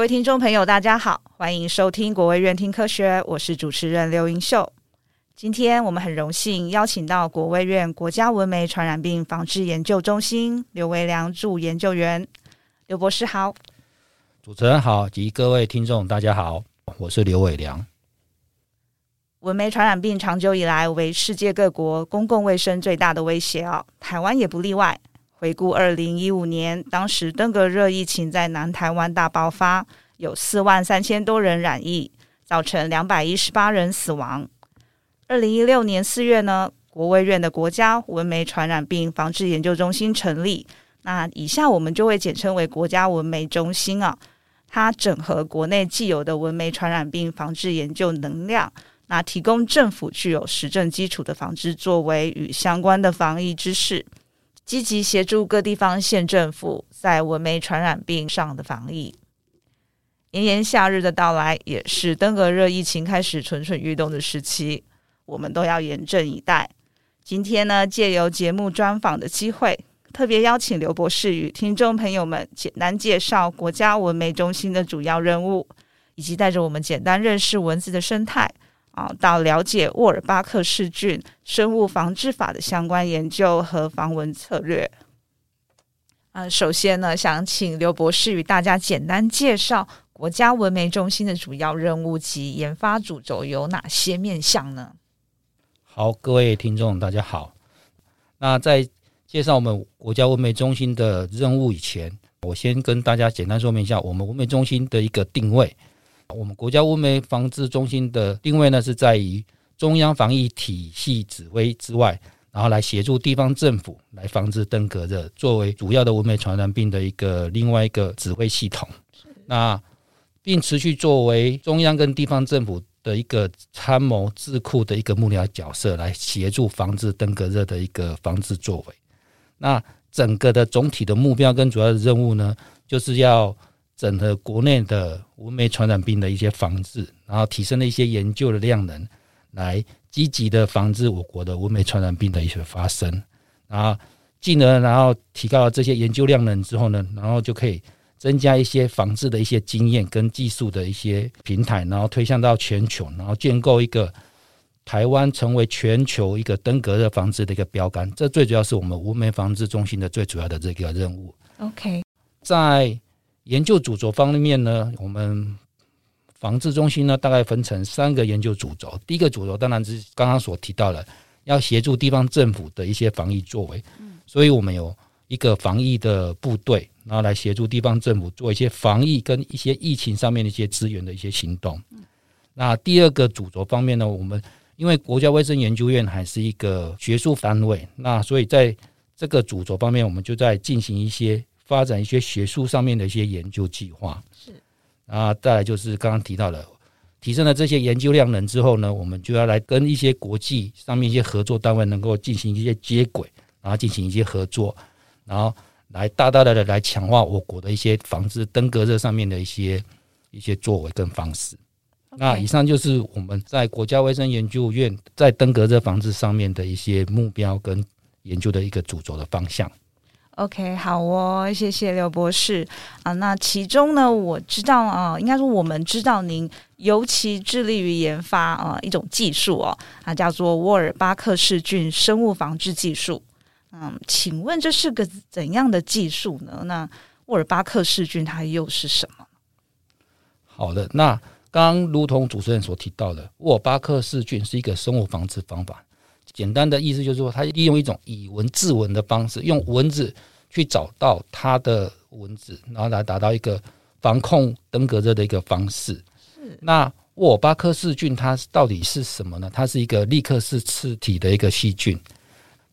各位听众朋友，大家好，欢迎收听国卫院听科学，我是主持人刘英秀。今天我们很荣幸邀请到国卫院国家文媒传染病防治研究中心刘维良助研究员，刘博士好。主持人好，及各位听众大家好，我是刘伟良。文媒传染病长久以来为世界各国公共卫生最大的威胁哦，台湾也不例外。回顾二零一五年，当时登革热疫情在南台湾大爆发，有四万三千多人染疫，造成两百一十八人死亡。二零一六年四月呢，国卫院的国家文媒传染病防治研究中心成立，那以下我们就会简称为国家文媒中心啊。它整合国内既有的文媒传染病防治研究能量，那提供政府具有实证基础的防治作为与相关的防疫知识。积极协助各地方县政府在文媒传染病上的防疫。炎炎夏日的到来，也是登革热疫情开始蠢蠢欲动的时期，我们都要严阵以待。今天呢，借由节目专访的机会，特别邀请刘博士与听众朋友们简单介绍国家文媒中心的主要任务，以及带着我们简单认识蚊子的生态。啊，到了解沃尔巴克氏菌生物防治法的相关研究和防蚊策略。啊，首先呢，想请刘博士与大家简单介绍国家文媒中心的主要任务及研发主轴有哪些面向呢？好，各位听众，大家好。那在介绍我们国家文媒中心的任务以前，我先跟大家简单说明一下我们文媒中心的一个定位。我们国家文媒防治中心的定位呢，是在于中央防疫体系指挥之外，然后来协助地方政府来防治登革热，作为主要的文媒传染病的一个另外一个指挥系统。那并持续作为中央跟地方政府的一个参谋智库的一个幕僚角色，来协助防治登革热的一个防治作为。那整个的总体的目标跟主要的任务呢，就是要。整合国内的文媒传染病的一些防治，然后提升了一些研究的量能，来积极的防治我国的文媒传染病的一些发生，然后进而然后提高了这些研究量能之后呢，然后就可以增加一些防治的一些经验跟技术的一些平台，然后推向到全球，然后建构一个台湾成为全球一个登革热防治的一个标杆。这最主要是我们无媒防治中心的最主要的这个任务。OK，在研究主轴方面呢，我们防治中心呢，大概分成三个研究主轴。第一个主轴当然是刚刚所提到的，要协助地方政府的一些防疫作为。所以我们有一个防疫的部队，然后来协助地方政府做一些防疫跟一些疫情上面的一些资源的一些行动。那第二个主轴方面呢，我们因为国家卫生研究院还是一个学术单位，那所以在这个主轴方面，我们就在进行一些。发展一些学术上面的一些研究计划，是啊，再来就是刚刚提到的，提升了这些研究量能之后呢，我们就要来跟一些国际上面一些合作单位能够进行一些接轨，然后进行一些合作，然后来大大的来强化我国的一些防治登革热上面的一些一些作为跟方式。那以上就是我们在国家卫生研究院在登革热防治上面的一些目标跟研究的一个主轴的方向。OK，好哦，谢谢刘博士啊。那其中呢，我知道啊，应该说我们知道您尤其致力于研发啊一种技术哦，啊叫做沃尔巴克氏菌生物防治技术。嗯，请问这是个怎样的技术呢？那沃尔巴克氏菌它又是什么？好的，那刚刚如同主持人所提到的，沃尔巴克氏菌是一个生物防治方法。简单的意思就是说，它利用一种以文治文的方式，用文字去找到它的文字，然后来达到一个防控登革热的一个方式。是。那沃尔巴克氏菌它到底是什么呢？它是一个立克氏刺体的一个细菌，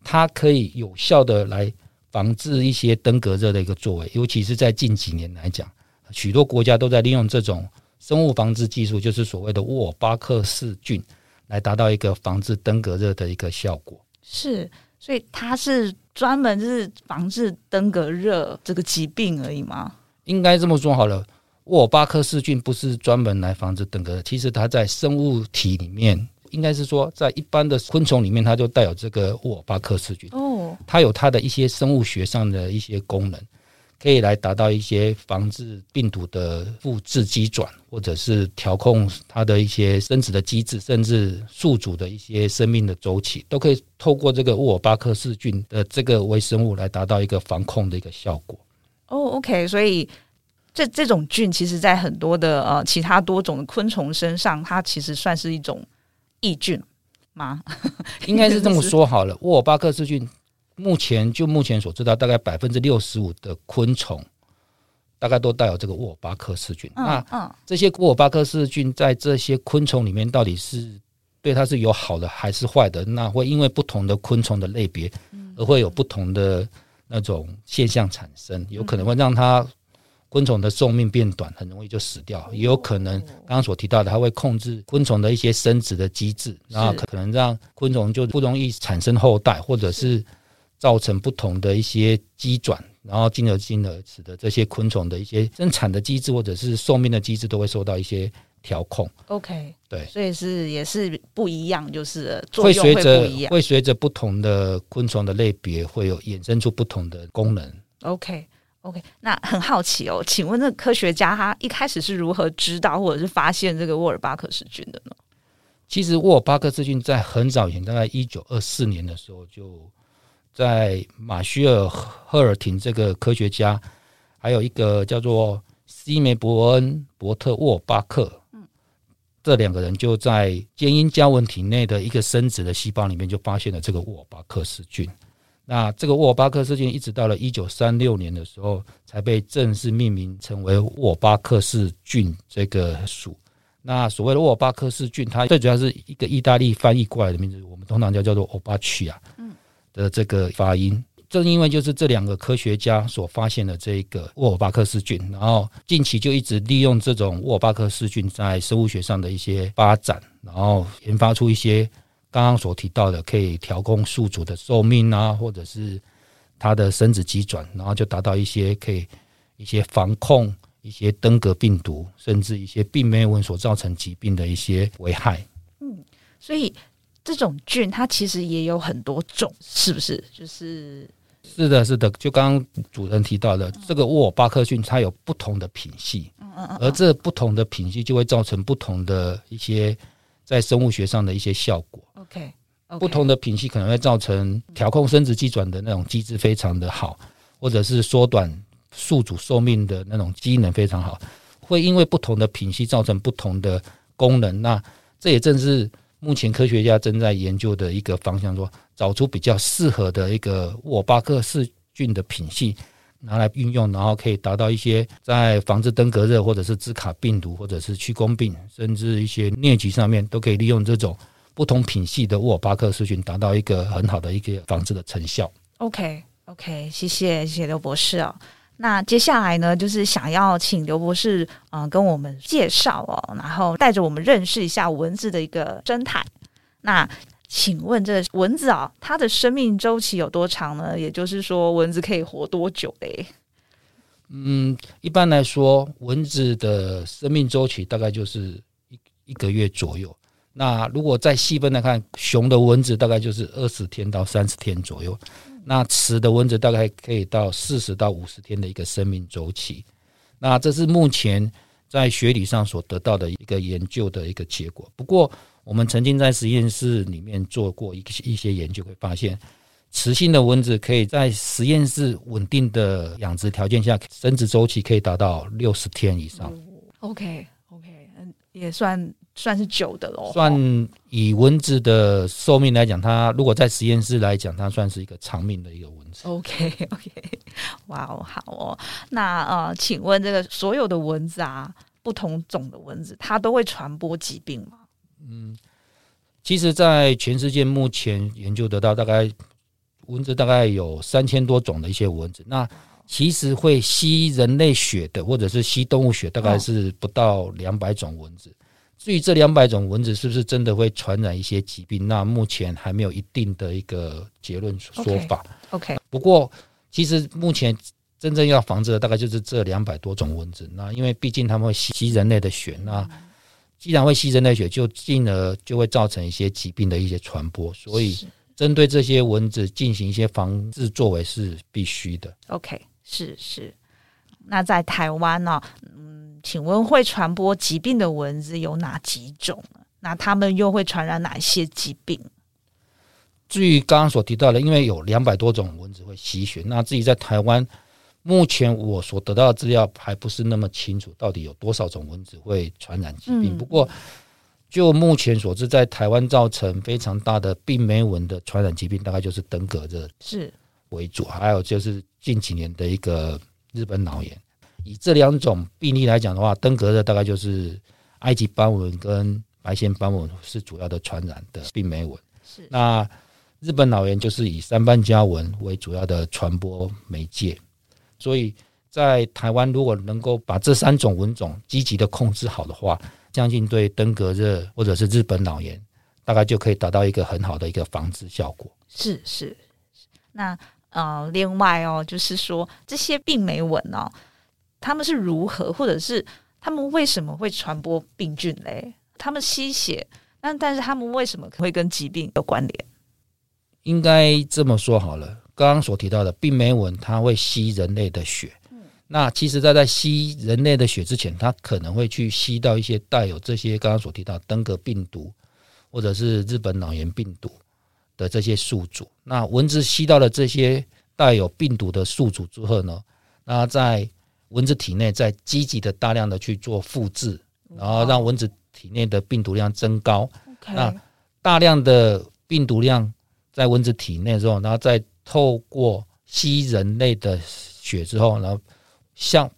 它可以有效的来防治一些登革热的一个作为，尤其是在近几年来讲，许多国家都在利用这种生物防治技术，就是所谓的沃尔巴克氏菌。来达到一个防治登革热的一个效果，是，所以它是专门就是防治登革热这个疾病而已吗？应该这么说好了，沃尔巴克氏菌不是专门来防治登革热，其实它在生物体里面，应该是说在一般的昆虫里面，它就带有这个沃尔巴克氏菌。哦，它有它的一些生物学上的一些功能，可以来达到一些防治病毒的复制机转，或者是调控它的一些生殖的机制，甚至宿主的一些生命的周期，都可以透过这个沃尔巴克氏菌的这个微生物来达到一个防控的一个效果。哦，OK，所以这这种菌其实在很多的呃其他多种的昆虫身上，它其实算是一种益菌吗？应该是这么说好了，沃尔巴克氏菌。目前就目前所知道，大概百分之六十五的昆虫，大概都带有这个沃尔巴克氏菌。嗯嗯、那这些沃尔巴克氏菌在这些昆虫里面，到底是对它是有好的还是坏的？那会因为不同的昆虫的类别，而会有不同的那种现象产生。有可能会让它昆虫的寿命变短，很容易就死掉；也有可能刚刚所提到的，它会控制昆虫的一些生殖的机制，然后可能让昆虫就不容易产生后代，或者是。造成不同的一些机转，然后进而进而使得这些昆虫的一些生产的机制或者是寿命的机制都会受到一些调控。OK，对，所以是也是不一样，就是会随着，会随着不同的昆虫的类别会有衍生出不同的功能。OK，OK，okay, okay, 那很好奇哦，请问那科学家他一开始是如何知道或者是发现这个沃尔巴克氏菌的呢？其实沃尔巴克氏菌在很早以前，大概一九二四年的时候就。在马歇尔·赫尔廷这个科学家，还有一个叫做西梅伯恩·伯特沃巴克，嗯这两个人就在坚鹰家纹体内的一个生殖的细胞里面，就发现了这个沃巴克氏菌。那这个沃巴克氏菌一直到了一九三六年的时候，才被正式命名成为沃巴克氏菌这个属。那所谓的沃巴克氏菌，它最主要是一个意大利翻译过来的名字，我们通常叫叫做欧巴曲啊。的这个发音，正因为就是这两个科学家所发现的这个沃尔巴克氏菌，然后近期就一直利用这种沃尔巴克氏菌在生物学上的一些发展，然后研发出一些刚刚所提到的可以调控宿主的寿命啊，或者是它的生殖机转，然后就达到一些可以一些防控一些登革病毒，甚至一些病媒蚊所造成疾病的一些危害。嗯，所以。这种菌它其实也有很多种，是不是？就是是的，是的。就刚刚主任提到的，这个沃尔巴克菌它有不同的品系，嗯嗯嗯，而这不同的品系就会造成不同的一些在生物学上的一些效果。OK，不同的品系可能会造成调控生殖机转的那种机制非常的好，或者是缩短宿主寿命的那种机能非常好。会因为不同的品系造成不同的功能，那这也正是。目前科学家正在研究的一个方向，说找出比较适合的一个沃尔巴克氏菌的品系，拿来运用，然后可以达到一些在防治登革热，或者是兹卡病毒，或者是屈公病，甚至一些疟疾上面，都可以利用这种不同品系的沃尔巴克氏菌，达到一个很好的一个防治的成效。OK，OK，、谢谢谢谢刘博士哦。那接下来呢，就是想要请刘博士，嗯、跟我们介绍哦，然后带着我们认识一下蚊子的一个生态。那请问，这蚊子啊、它的生命周期有多长呢？也就是说，蚊子可以活多久嘞？嗯，一般来说，蚊子的生命周期大概就是一一个月左右。那如果再细分来看，雄的蚊子大概就是二十天到三十天左右。那雌的蚊子大概可以到四十到五十天的一个生命周期，那这是目前在学理上所得到的一个研究的一个结果。不过，我们曾经在实验室里面做过一一些研究，会发现雌性的蚊子可以在实验室稳定的养殖条件下，生殖周期可以达到六十天以上。OK OK，嗯，也算。算是久的喽。算以蚊子的寿命来讲，它如果在实验室来讲，它算是一个长命的一个蚊子。OK OK，哇哦，好哦。那呃，请问这个所有的蚊子啊，不同种的蚊子，它都会传播疾病吗？嗯，其实，在全世界目前研究得到，大概蚊子大概有三千多种的一些蚊子。那其实会吸人类血的，或者是吸动物血，大概是不到两百种蚊子。至于这两百种蚊子是不是真的会传染一些疾病，那目前还没有一定的一个结论说法。Okay, OK，不过其实目前真正要防治的大概就是这两百多种蚊子。那因为毕竟它们会吸人类的血，那既然会吸人类血，就进而就会造成一些疾病的一些传播。所以针对这些蚊子进行一些防治作为是必须的。OK，是是。那在台湾呢、哦，嗯，请问会传播疾病的蚊子有哪几种？那它们又会传染哪些疾病？至于刚刚所提到的，因为有两百多种蚊子会吸血，那至于在台湾，目前我所得到的资料还不是那么清楚，到底有多少种蚊子会传染疾病。嗯、不过，就目前所知，在台湾造成非常大的病媒蚊的传染疾病，大概就是登革热是为主，还有就是近几年的一个日本脑炎。以这两种病例来讲的话，登革热大概就是埃及斑纹跟白线斑纹是主要的传染的病媒蚊。是那。日本脑炎就是以三斑家蚊为主要的传播媒介，所以在台湾如果能够把这三种蚊种积极的控制好的话，相信对登革热或者是日本脑炎，大概就可以达到一个很好的一个防治效果。是是，那呃，另外哦，就是说这些病媒蚊哦，他们是如何，或者是他们为什么会传播病菌嘞？他们吸血，那但是他们为什么会跟疾病有关联？应该这么说好了，刚刚所提到的病媒蚊，它会吸人类的血。那其实，在在吸人类的血之前，它可能会去吸到一些带有这些刚刚所提到登革病毒或者是日本脑炎病毒的这些宿主。那蚊子吸到了这些带有病毒的宿主之后呢，那在蚊子体内再积极的大量的去做复制，然后让蚊子体内的病毒量增高。那大量的病毒量。在蚊子体内之后，然后再透过吸人类的血之后，然后向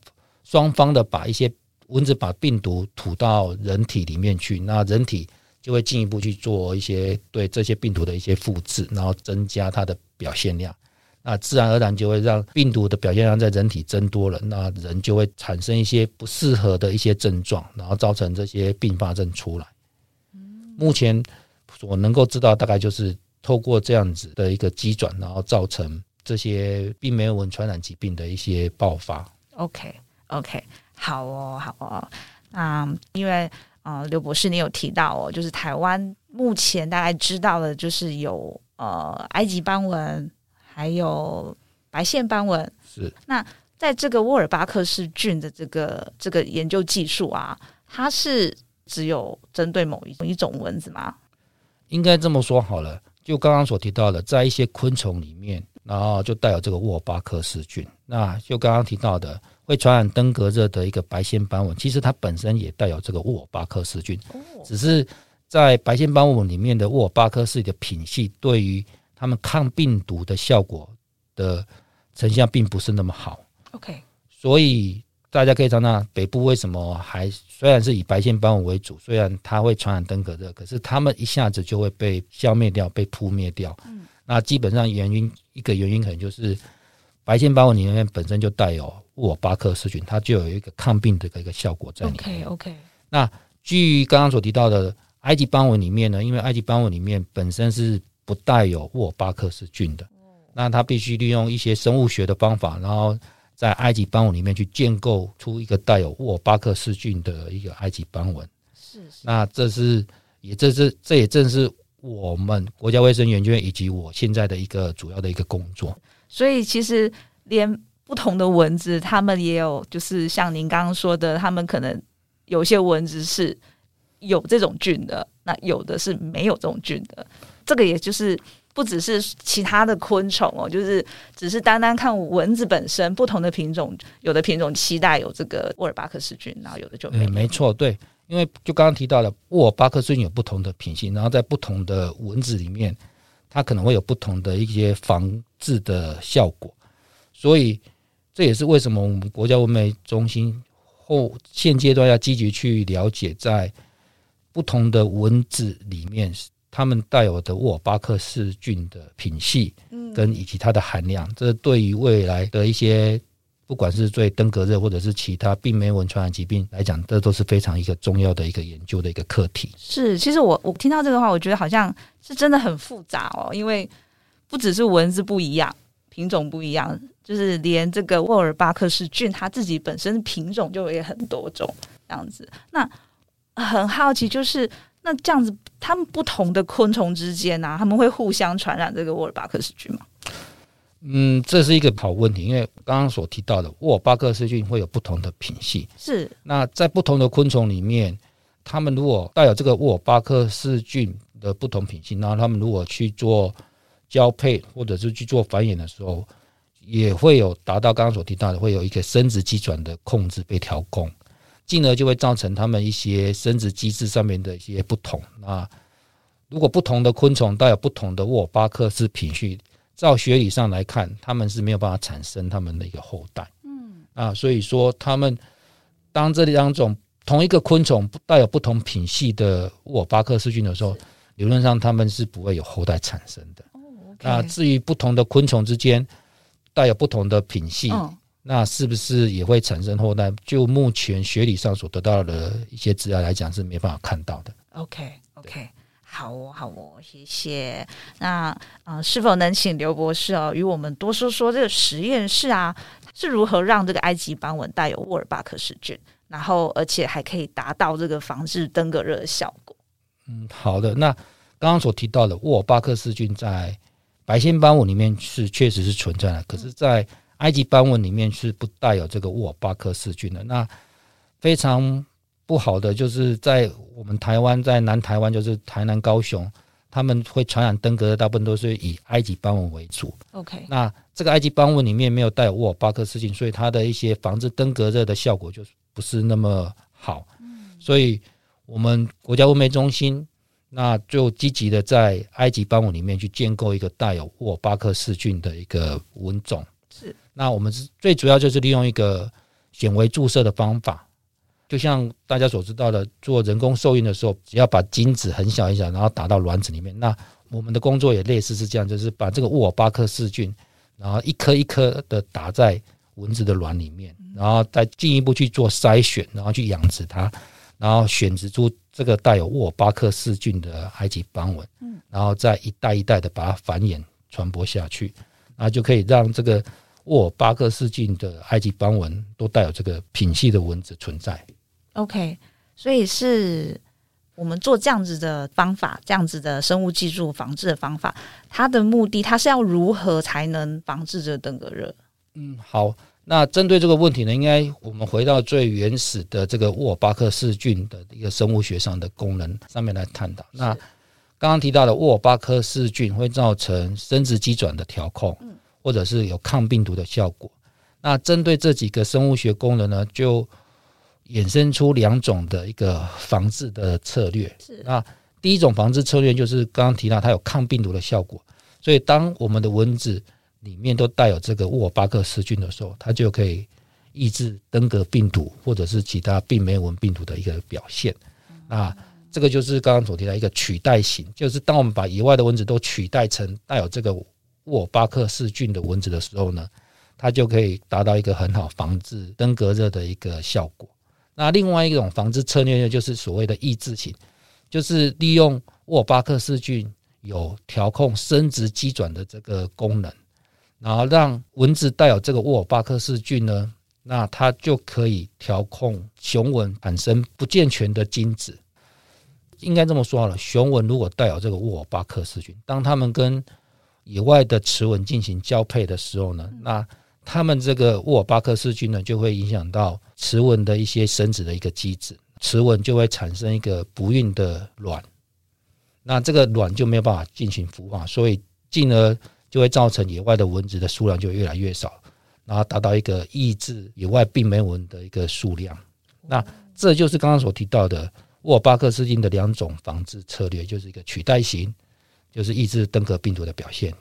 双方的把一些蚊子把病毒吐到人体里面去，那人体就会进一步去做一些对这些病毒的一些复制，然后增加它的表现量，那自然而然就会让病毒的表现量在人体增多了，那人就会产生一些不适合的一些症状，然后造成这些并发症出来。目前我能够知道大概就是。透过这样子的一个机转，然后造成这些病媒蚊传染疾病的一些爆发。OK，OK，okay, okay, 好哦，好哦。那因为呃，刘博士你有提到哦，就是台湾目前大概知道的，就是有呃埃及斑蚊，还有白线斑纹。是。那在这个沃尔巴克氏菌的这个这个研究技术啊，它是只有针对某一种一种蚊子吗？应该这么说好了。就刚刚所提到的，在一些昆虫里面，然后就带有这个沃尔巴克氏菌。那就刚刚提到的会传染登革热的一个白线斑纹，其实它本身也带有这个沃尔巴克氏菌，只是在白线斑纹里面的沃尔巴克氏的品系，对于它们抗病毒的效果的成效并不是那么好。OK，所以。大家可以看到，北部为什么还虽然是以白线斑纹为主，虽然它会传染登革热，可是它们一下子就会被消灭掉、被扑灭掉。嗯，那基本上原因一个原因可能就是白线斑纹里面本身就带有沃尔巴克氏菌，它就有一个抗病的一个效果在里面。OK OK。那据刚刚所提到的埃及斑纹里面呢，因为埃及斑纹里面本身是不带有沃尔巴克氏菌的，那它必须利用一些生物学的方法，然后。在埃及斑纹里面去建构出一个带有沃尔巴克氏菌的一个埃及斑纹，是，是。那这是也这是这也正是我们国家卫生研究院以及我现在的一个主要的一个工作。所以其实连不同的蚊子，他们也有就是像您刚刚说的，他们可能有些蚊子是有这种菌的，那有的是没有这种菌的。这个也就是。不只是其他的昆虫哦，就是只是单单看蚊子本身，不同的品种，有的品种期待有这个沃尔巴克氏菌，然后有的就没。没错，对，因为就刚刚提到了沃尔巴克氏菌有不同的品性，然后在不同的蚊子里面，它可能会有不同的一些防治的效果，所以这也是为什么我们国家蚊媒中心后现阶段要积极去了解在不同的蚊子里面。他们带有的沃尔巴克氏菌的品系，嗯跟以及它的含量，这对于未来的一些不管是对登革热或者是其他病媒蚊传染疾病来讲，这都是非常一个重要的一个研究的一个课题。是，其实我我听到这个话，我觉得好像是真的很复杂哦，因为不只是蚊子不一样，品种不一样，就是连这个沃尔巴克氏菌它自己本身品种就也很多种这样子。那很好奇，就是。那这样子，它们不同的昆虫之间呢、啊，他们会互相传染这个沃尔巴克氏菌吗？嗯，这是一个好问题，因为刚刚所提到的沃尔巴克氏菌会有不同的品系，是。那在不同的昆虫里面，它们如果带有这个沃尔巴克氏菌的不同品系，然后它们如果去做交配或者是去做繁衍的时候，也会有达到刚刚所提到的，会有一个生殖机转的控制被调控，进而就会造成他们一些生殖机制上面的一些不同。那如果不同的昆虫带有不同的沃尔巴克氏品系，照学理上来看，他们是没有办法产生他们的一个后代。嗯啊，所以说他们当这两种同一个昆虫带有不同品系的沃尔巴克氏菌的时候，理论上他们是不会有后代产生的。哦，那至于不同的昆虫之间带有不同的品系，那是不是也会产生后代？就目前学理上所得到的一些资料来讲，是没办法看到的。OK OK。好哦，好哦，谢谢。那呃，是否能请刘博士哦，与我们多说说这个实验室啊，是如何让这个埃及斑纹带有沃尔巴克氏菌，然后而且还可以达到这个防治登革热的效果？嗯，好的。那刚刚所提到的沃尔巴克氏菌在白线斑纹里面是确实是存在的，可是，在埃及斑纹里面是不带有这个沃尔巴克氏菌的。那非常。不好的就是在我们台湾，在南台湾，就是台南、高雄，他们会传染登革热，大部分都是以埃及斑纹为主。OK，那这个埃及斑纹里面没有带有沃尔巴克氏菌，所以它的一些防治登革热的效果就不是那么好。嗯，所以我们国家卫媒中心那就积极的在埃及斑纹里面去建构一个带有沃尔巴克氏菌的一个蚊种。是，那我们是最主要就是利用一个显微注射的方法。就像大家所知道的，做人工受孕的时候，只要把精子很小很小，然后打到卵子里面。那我们的工作也类似是这样，就是把这个沃尔巴克氏菌，然后一颗一颗的打在蚊子的卵里面，然后再进一步去做筛选，然后去养殖它，然后选择出这个带有沃尔巴克氏菌的埃及斑纹，然后再一代一代的把它繁衍传播下去，那就可以让这个沃巴克氏菌的埃及斑纹都带有这个品系的蚊子存在。OK，所以是我们做这样子的方法，这样子的生物技术防治的方法，它的目的，它是要如何才能防治这个登革热？嗯，好，那针对这个问题呢，应该我们回到最原始的这个沃尔巴克氏菌的一个生物学上的功能上面来探讨。那刚刚提到的沃尔巴克氏菌会造成生殖机转的调控，或者是有抗病毒的效果。那针对这几个生物学功能呢，就衍生出两种的一个防治的策略。是，那第一种防治策略就是刚刚提到它有抗病毒的效果，所以当我们的蚊子里面都带有这个沃尔巴克氏菌的时候，它就可以抑制登革病毒或者是其他病媒蚊病毒的一个表现。那这个就是刚刚所提到一个取代型，就是当我们把野外的蚊子都取代成带有这个沃巴克氏菌的蚊子的时候呢，它就可以达到一个很好防治登革热的一个效果。那另外一种防治策略呢，就是所谓的抑制型，就是利用沃巴克氏菌有调控生殖机转的这个功能，然后让蚊子带有这个沃巴克氏菌呢，那它就可以调控雄蚊产生不健全的精子。应该这么说好了，雄蚊如果带有这个沃巴克氏菌，当它们跟野外的雌蚊进行交配的时候呢，那它们这个沃尔巴克氏菌呢，就会影响到雌蚊的一些生殖的一个机制，雌蚊就会产生一个不孕的卵，那这个卵就没有办法进行孵化，所以进而就会造成野外的蚊子的数量就越来越少，然后达到一个抑制野外病媒蚊的一个数量。那这就是刚刚所提到的沃尔巴克氏菌的两种防治策略，就是一个取代型，就是抑制登革病毒的表现；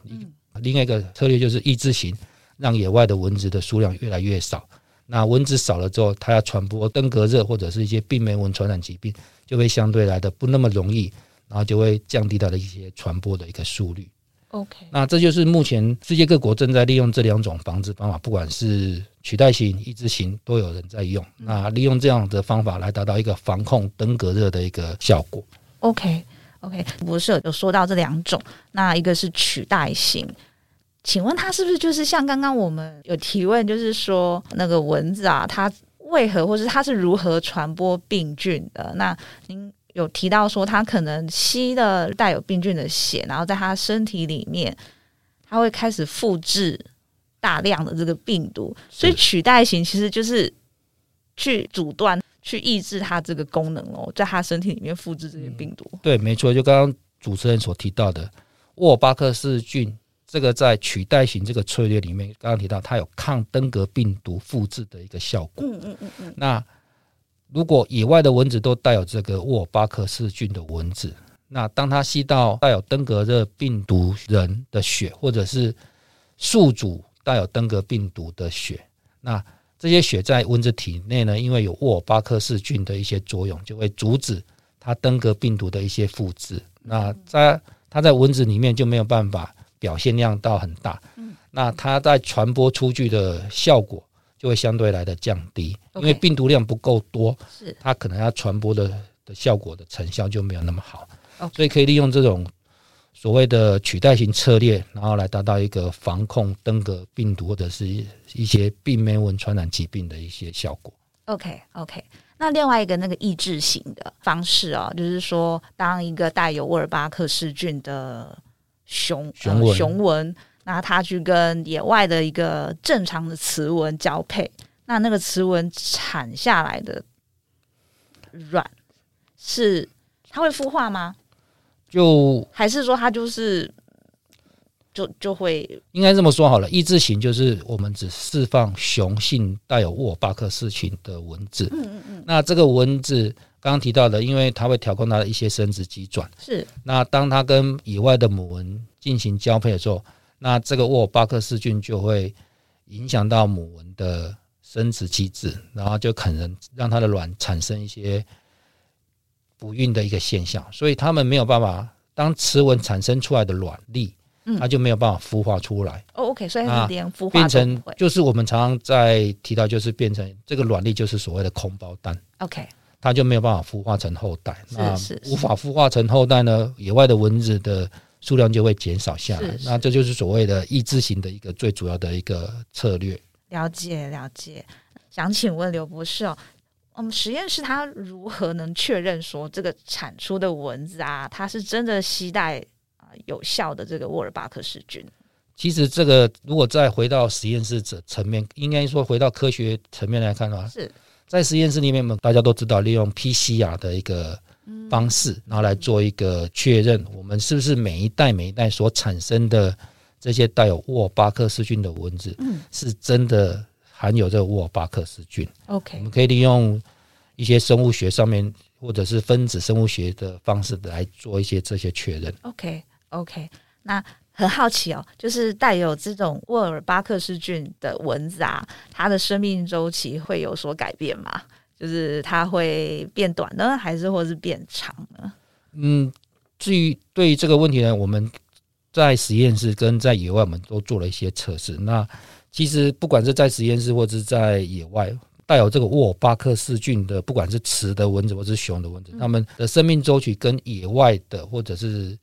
另外一个策略就是抑制型。让野外的蚊子的数量越来越少，那蚊子少了之后，它要传播登革热或者是一些病媒蚊传染疾病，就会相对来的不那么容易，然后就会降低它的一些传播的一个速率。OK，那这就是目前世界各国正在利用这两种防治方法，不管是取代型、抑制型，都有人在用。那利用这样的方法来达到一个防控登革热的一个效果。OK，OK，博士有说到这两种，那一个是取代型。请问他是不是就是像刚刚我们有提问，就是说那个蚊子啊，它为何或是它是如何传播病菌的？那您有提到说，它可能吸的带有病菌的血，然后在它身体里面，它会开始复制大量的这个病毒，所以取代型其实就是去阻断、去抑制它这个功能哦，在它身体里面复制这些病毒。嗯、对，没错，就刚刚主持人所提到的沃尔巴克氏菌，这个在取代型这个策略里面，刚刚提到它有抗登革病毒复制的一个效果。嗯嗯嗯嗯。那如果野外的蚊子都带有这个沃尔巴克氏菌的蚊子，那当它吸到带有登革热病毒人的血，或者是宿主带有登革病毒的血，那这些血在蚊子体内呢，因为有沃尔巴克氏菌的一些作用，就会阻止它登革病毒的一些复制。那在它在蚊子里面就没有办法表现量到很大，那它在传播出去的效果就会相对来的降低，因为病毒量不够多，它可能要传播的的效果的成效就没有那么好。所以可以利用这种所谓的取代型策略，然后来达到一个防控登革病毒或者是一些病媒蚊传染疾病的一些效果。OK OK，那另外一个那个抑制型的方式哦，就是说，当一个带有沃尔巴克氏菌的雄雄蚊，雄蚊，那它去跟野外的一个正常的雌蚊交配，那那个雌蚊产下来的卵是它会孵化吗？就还是说它就是就就会应该这么说好了，抑制型就是我们只释放雄性带有沃尔巴克氏群的蚊子。嗯嗯嗯。那这个蚊子刚刚提到的，因为它会调控它的一些生殖机转。是。那当它跟以外的母蚊进行交配的时候，那这个沃尔巴克氏菌就会影响到母蚊的生殖机制，然后就可能让它的卵产生一些。不孕的一个现象，所以他们没有办法。当雌蚊产生出来的卵粒，它就没有办法孵化出来。哦，OK，所以它连孵化变成就是我们常常在提到，就是变成这个卵粒就是所谓的空包蛋。OK，它就没有办法孵化成后代。那无法孵化成后代呢，野外的蚊子的数量就会减少下来。那这就是所谓的抑制型的一个最主要的一个策略。了解了解，想请问刘博士哦。我们实验室它如何能确认说这个产出的蚊子啊，它是真的携带啊有效的这个沃尔巴克氏菌？其实这个如果再回到实验室这层面，应该说回到科学层面来看的话，是在实验室里面，我们大家都知道利用 PCR 的一个方式，然后来做一个确认，我们是不是每一代每一代所产生的这些带有沃尔巴克氏菌的蚊子，嗯，是真的。含有这个沃尔巴克氏菌，OK，我们可以利用一些生物学上面或者是分子生物学的方式来做一些这些确认。OK，OK，那很好奇哦，就是带有这种沃尔巴克氏菌的蚊子啊，它的生命周期会有所改变吗？就是它会变短呢，还是或是变长呢？嗯，至于对于这个问题呢，我们在实验室跟在野外，我们都做了一些测试。那其实，不管是在实验室或者是在野外，带有这个沃尔巴克氏菌的，不管是雌的蚊子或是雄的蚊子，它们的生命周期跟野外的或者是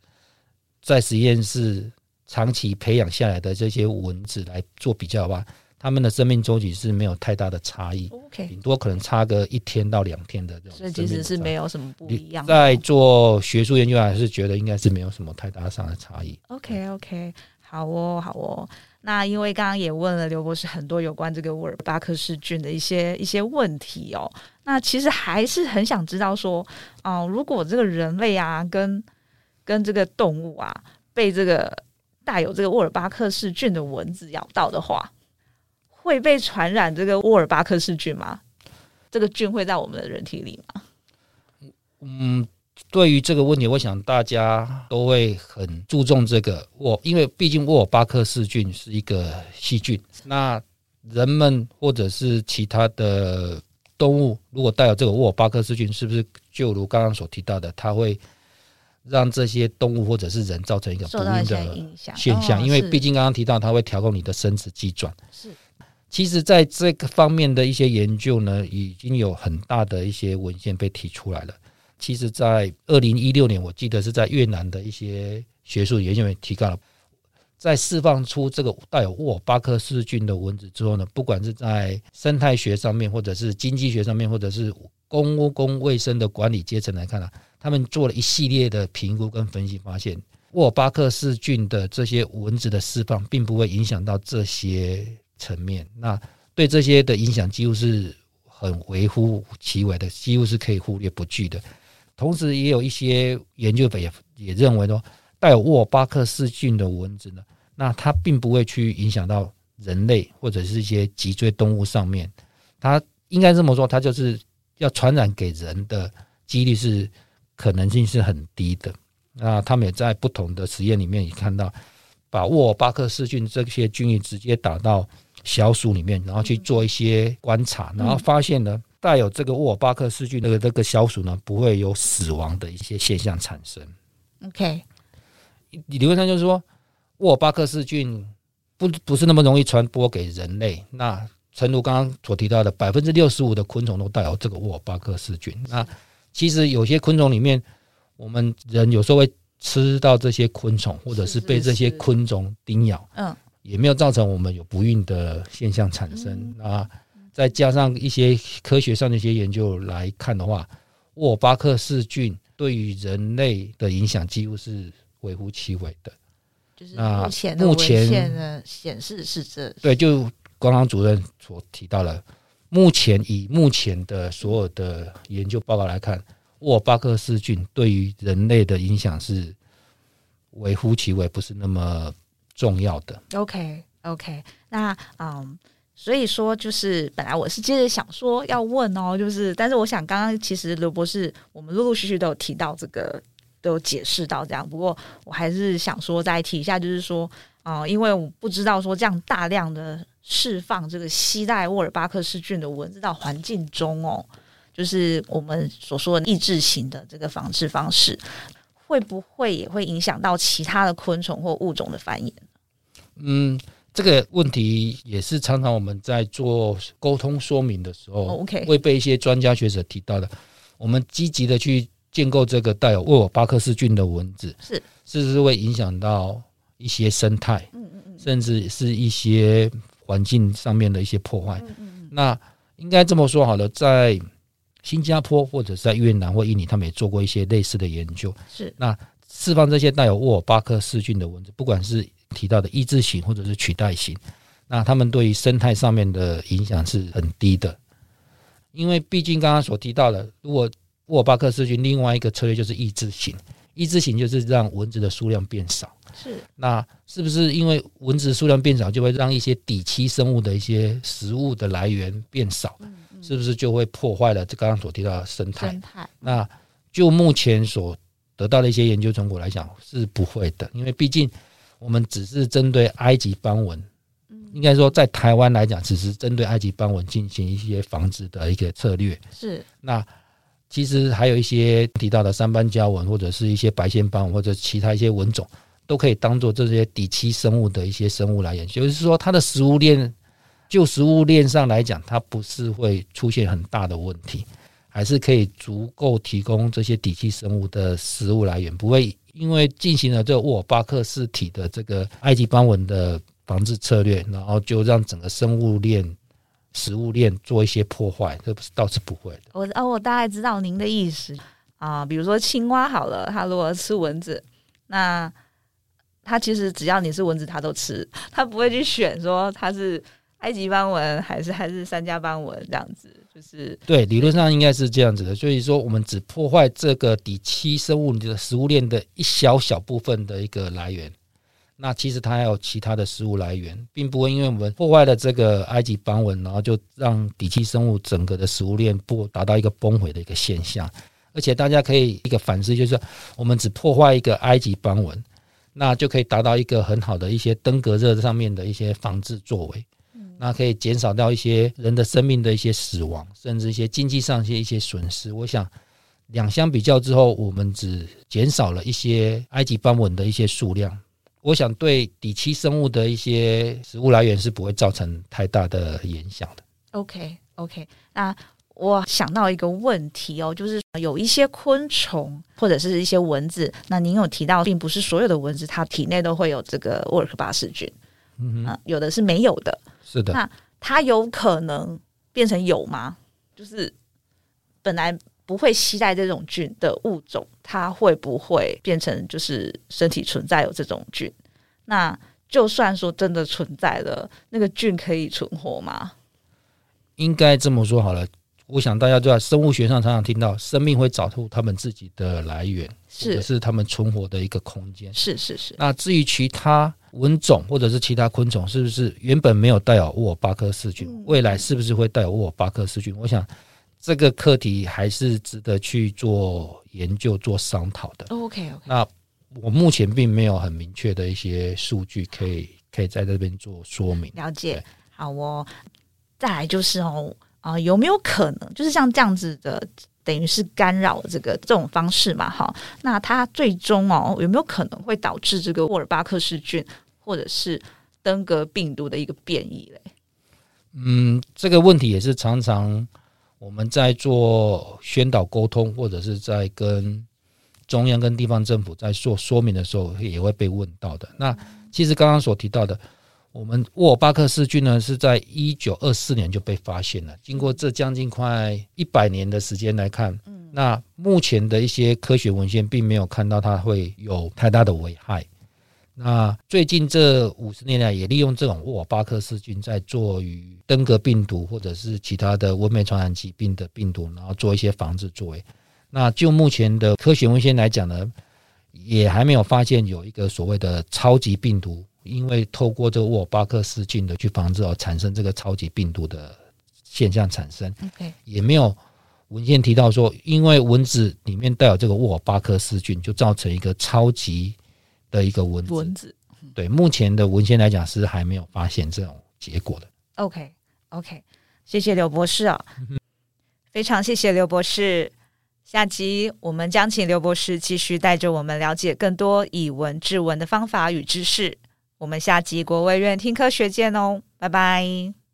在实验室长期培养下来的这些蚊子来做比较的话，它们的生命周期是没有太大的差异。OK，顶多可能差个一天到两天的这种。所以其实是没有什么不一样。在做学术研究，还是觉得应该是没有什么太大上的差异。OK，OK，好哦，好哦。那因为刚刚也问了刘博士很多有关这个沃尔巴克氏菌的一些一些问题哦，那其实还是很想知道说，哦、如果这个人类啊跟跟这个动物啊被这个带有这个沃尔巴克氏菌的蚊子咬到的话，会被传染这个沃尔巴克氏菌吗？这个菌会在我们的人体里吗？嗯。对于这个问题，我想大家都会很注重这个沃，因为毕竟沃尔巴克氏菌是一个细菌。那人们或者是其他的动物，如果带有这个沃尔巴克氏菌，是不是就如刚刚所提到的，它会让这些动物或者是人造成一个不孕的现象？因为毕竟刚刚提到，它会调控你的生殖机转。是，其实在这个方面的一些研究呢，已经有很大的一些文献被提出来了。其实，在二零一六年，我记得是在越南的一些学术研究员提到了，在释放出这个带有沃尔巴克氏菌的蚊子之后呢，不管是在生态学上面，或者是经济学上面，或者是公共卫生的管理阶层来看呢，他们做了一系列的评估跟分析，发现沃尔巴克氏菌的这些蚊子的释放，并不会影响到这些层面。那对这些的影响，几乎是很微乎其微的，几乎是可以忽略不计的。同时，也有一些研究也也认为说，带有沃尔巴克氏菌的蚊子呢，那它并不会去影响到人类或者是一些脊椎动物上面。它应该这么说，它就是要传染给人的几率是可能性是很低的。那他们也在不同的实验里面也看到，把沃尔巴克氏菌这些菌液直接打到小鼠里面，然后去做一些观察，然后发现呢，带有这个沃尔巴克氏菌的这个小鼠呢，不会有死亡的一些现象产生。OK，理论上就是说，沃尔巴克氏菌不不是那么容易传播给人类。那诚如刚刚所提到的，百分之六十五的昆虫都带有这个沃尔巴克氏菌。那其实有些昆虫里面。我们人有时候会吃到这些昆虫，或者是被这些昆虫叮咬，嗯，也没有造成我们有不孕的现象产生啊。再加上一些科学上的一些研究来看的话，沃尔巴克氏菌对于人类的影响几乎是微乎其微的。就是目前目前的显示是这，对，就刚刚主任所提到了，目前以目前的所有的研究报告来看。沃尔巴克氏菌对于人类的影响是微乎其微，不是那么重要的。OK OK，那嗯，所以说就是本来我是接着想说要问哦，就是但是我想刚刚其实刘博士我们陆陆续续都有提到这个，都有解释到这样。不过我还是想说再提一下，就是说啊、因为我不知道说这样大量的释放这个西带沃尔巴克氏菌的蚊子到环境中哦。就是我们所说的抑制型的这个防治方式，会不会也会影响到其他的昆虫或物种的繁衍？嗯，这个问题也是常常我们在做沟通说明的时候会被一些专家学者提到的。我们积极的去建构这个带有沃尔巴克氏菌的蚊子，是是不是会影响到一些生态？嗯嗯嗯，甚至是一些环境上面的一些破坏。嗯嗯，那应该这么说好了，在新加坡或者是在越南或印尼，他们也做过一些类似的研究。是，那释放这些带有沃尔巴克氏菌的蚊子，不管是提到的抑制型或者是取代型，那他们对于生态上面的影响是很低的。因为毕竟刚刚所提到的，如果沃尔巴克氏菌另外一个策略就是抑制型，抑制型就是让蚊子的数量变少。是，那是不是因为蚊子数量变少，就会让一些底栖生物的一些食物的来源变少？嗯是不是就会破坏了这刚刚所提到的生态？生态。那就目前所得到的一些研究成果来讲，是不会的，因为毕竟我们只是针对埃及斑纹，应该说在台湾来讲，只是针对埃及斑纹进行一些防治的一个策略。是。那其实还有一些提到的三斑胶纹，或者是一些白线斑蚊，或者其他一些纹种，都可以当做这些底栖生物的一些生物来源，就是说它的食物链。就食物链上来讲，它不是会出现很大的问题，还是可以足够提供这些底栖生物的食物来源，不会因为进行了这个沃尔巴克氏体的这个埃及斑蚊的防治策略，然后就让整个生物链、食物链做一些破坏，这不是倒是不会的。我哦，我大概知道您的意思啊，比如说青蛙好了，它如果吃蚊子，那它其实只要你是蚊子，它都吃，它不会去选说它是。埃及斑蚊还是还是三家斑蚊这样子，就是对，理论上应该是这样子的。所以说，我们只破坏这个底栖生物的食物链的一小小部分的一个来源，那其实它还有其他的食物来源，并不会因为我们破坏了这个埃及斑蚊，然后就让底栖生物整个的食物链不达到一个崩毁的一个现象。而且大家可以一个反思，就是说我们只破坏一个埃及斑蚊，那就可以达到一个很好的一些登革热上面的一些防治作为。那可以减少掉一些人的生命的一些死亡，甚至一些经济上一些一些损失。我想两相比较之后，我们只减少了一些埃及斑蚊的一些数量。我想对底栖生物的一些食物来源是不会造成太大的影响的。OK OK，那我想到一个问题哦，就是有一些昆虫或者是一些蚊子，那您有提到，并不是所有的蚊子它体内都会有这个沃尔克巴克氏菌，嗯哼，有的是没有的。是的，那它有可能变成有吗？就是本来不会携带这种菌的物种，它会不会变成就是身体存在有这种菌？那就算说真的存在了，那个菌可以存活吗？应该这么说好了。我想大家都在生物学上常常听到，生命会找出他们自己的来源，是或者是他们存活的一个空间。是是是。那至于其他蚊种或者是其他昆虫，是不是原本没有带有沃尔巴克氏菌，未来是不是会带有沃尔巴克氏菌？我想这个课题还是值得去做研究、做商讨的。OK OK。那我目前并没有很明确的一些数据可以可以在这边做说明。了解。好哦。再来就是哦。啊、有没有可能就是像这样子的，等于是干扰这个这种方式嘛？哈，那它最终哦，有没有可能会导致这个沃尔巴克氏菌或者是登革病毒的一个变异嘞？嗯，这个问题也是常常我们在做宣导沟通，或者是在跟中央跟地方政府在做说明的时候，也会被问到的。那其实刚刚所提到的。我们沃尔巴克氏菌呢，是在一九二四年就被发现了。经过这将近快一百年的时间来看，嗯，那目前的一些科学文献并没有看到它会有太大的危害。那最近这五十年来，也利用这种沃尔巴克氏菌在做与登革病毒或者是其他的温媒传染疾病的病毒，然后做一些防治作为。那就目前的科学文献来讲呢，也还没有发现有一个所谓的超级病毒。因为透过这个沃尔巴克氏菌的去防治而产生这个超级病毒的现象产生，OK，也没有文献提到说，因为蚊子里面带有这个沃尔巴克氏菌，就造成一个超级的一个蚊子。蚊子，对，目前的文献来讲是还没有发现这种结果的。OK，OK，谢谢刘博士啊，非常谢谢刘博士。下集我们将请刘博士继续带着我们了解更多以蚊治蚊的方法与知识。我们下集国卫院听科学见哦，拜拜。